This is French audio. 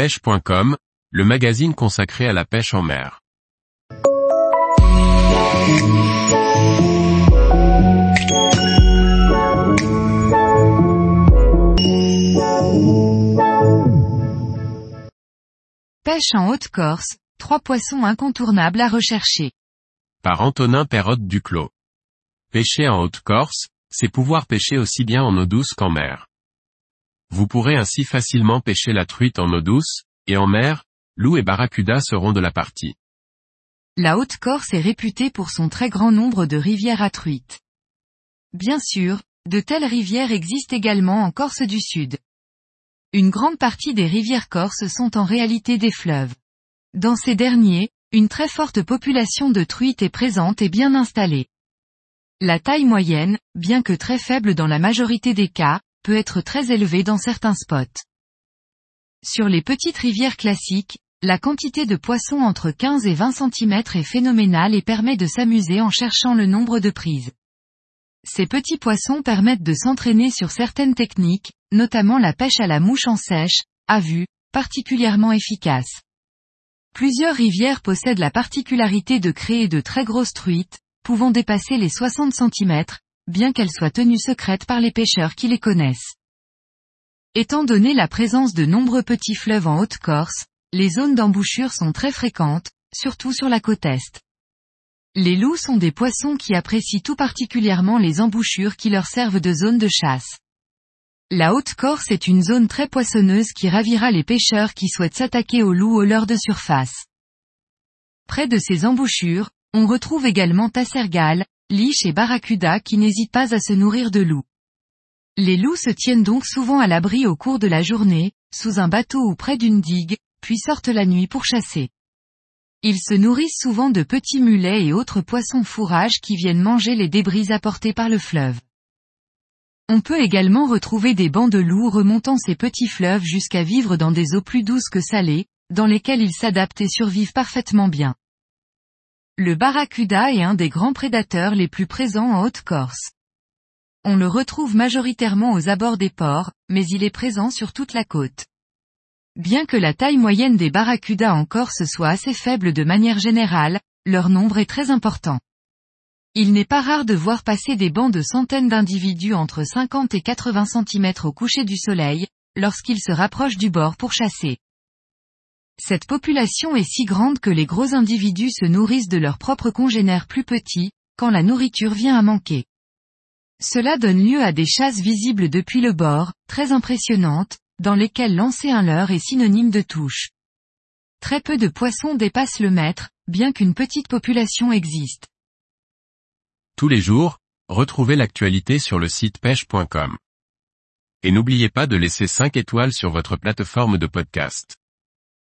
pêche.com, le magazine consacré à la pêche en mer. Pêche en Haute-Corse, trois poissons incontournables à rechercher. Par Antonin Perrotte Duclos. Pêcher en Haute-Corse, c'est pouvoir pêcher aussi bien en eau douce qu'en mer. Vous pourrez ainsi facilement pêcher la truite en eau douce, et en mer, loup et barracuda seront de la partie. La Haute-Corse est réputée pour son très grand nombre de rivières à truites. Bien sûr, de telles rivières existent également en Corse du Sud. Une grande partie des rivières corses sont en réalité des fleuves. Dans ces derniers, une très forte population de truites est présente et bien installée. La taille moyenne, bien que très faible dans la majorité des cas, peut être très élevée dans certains spots. Sur les petites rivières classiques, la quantité de poissons entre 15 et 20 cm est phénoménale et permet de s'amuser en cherchant le nombre de prises. Ces petits poissons permettent de s'entraîner sur certaines techniques, notamment la pêche à la mouche en sèche, à vue, particulièrement efficace. Plusieurs rivières possèdent la particularité de créer de très grosses truites, pouvant dépasser les 60 cm, bien qu'elles soient tenues secrètes par les pêcheurs qui les connaissent. Étant donné la présence de nombreux petits fleuves en Haute-Corse, les zones d'embouchure sont très fréquentes, surtout sur la côte Est. Les loups sont des poissons qui apprécient tout particulièrement les embouchures qui leur servent de zone de chasse. La Haute-Corse est une zone très poissonneuse qui ravira les pêcheurs qui souhaitent s'attaquer aux loups au leurre de surface. Près de ces embouchures, on retrouve également tassergales, liches et barracudas qui n'hésitent pas à se nourrir de loups. Les loups se tiennent donc souvent à l'abri au cours de la journée, sous un bateau ou près d'une digue, puis sortent la nuit pour chasser. Ils se nourrissent souvent de petits mulets et autres poissons fourrages qui viennent manger les débris apportés par le fleuve. On peut également retrouver des bancs de loups remontant ces petits fleuves jusqu'à vivre dans des eaux plus douces que salées, dans lesquelles ils s'adaptent et survivent parfaitement bien. Le barracuda est un des grands prédateurs les plus présents en Haute-Corse. On le retrouve majoritairement aux abords des ports, mais il est présent sur toute la côte. Bien que la taille moyenne des barracudas en Corse soit assez faible de manière générale, leur nombre est très important. Il n'est pas rare de voir passer des bancs de centaines d'individus entre 50 et 80 cm au coucher du soleil, lorsqu'ils se rapprochent du bord pour chasser. Cette population est si grande que les gros individus se nourrissent de leurs propres congénères plus petits, quand la nourriture vient à manquer. Cela donne lieu à des chasses visibles depuis le bord, très impressionnantes, dans lesquelles lancer un leurre est synonyme de touche. Très peu de poissons dépassent le mètre, bien qu'une petite population existe. Tous les jours, retrouvez l'actualité sur le site pêche.com. Et n'oubliez pas de laisser 5 étoiles sur votre plateforme de podcast.